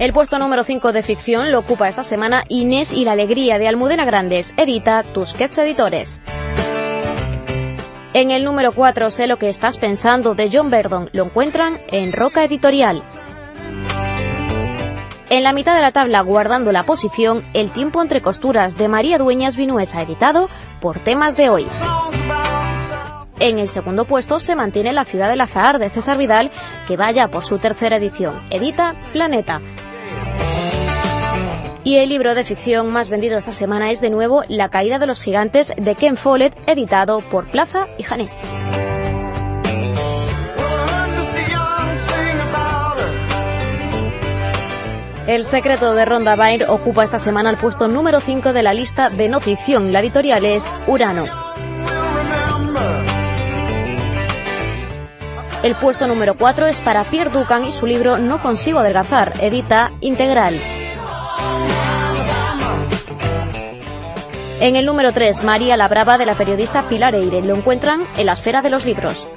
El puesto número 5 de ficción lo ocupa esta semana Inés y la alegría de Almudena Grandes, edita Tusquets Editores. En el número 4, Sé lo que estás pensando de John Verdon, lo encuentran en Roca Editorial. En la mitad de la tabla, guardando la posición, El tiempo entre costuras de María Dueñas Vinuesa, editado por Temas de Hoy. En el segundo puesto se mantiene La ciudad del azar de César Vidal, que vaya por su tercera edición. Edita Planeta. Y el libro de ficción más vendido esta semana es de nuevo La caída de los gigantes de Ken Follett, editado por Plaza y Janés. El secreto de Ronda Byrne ocupa esta semana el puesto número 5 de la lista de no ficción. La editorial es Urano. El puesto número 4 es para Pierre Ducan y su libro No consigo adelgazar, edita Integral. En el número 3, María la Brava de la periodista Pilar Eire. Lo encuentran en la esfera de los libros.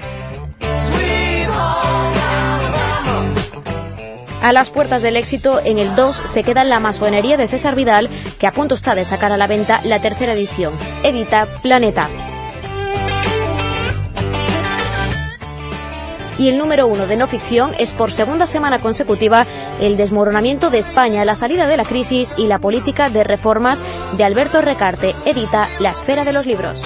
A las puertas del éxito, en el 2 se queda la masonería de César Vidal, que a punto está de sacar a la venta la tercera edición. Edita Planeta. Y el número uno de no ficción es por segunda semana consecutiva el desmoronamiento de España, la salida de la crisis y la política de reformas de Alberto Recarte, edita La Esfera de los Libros.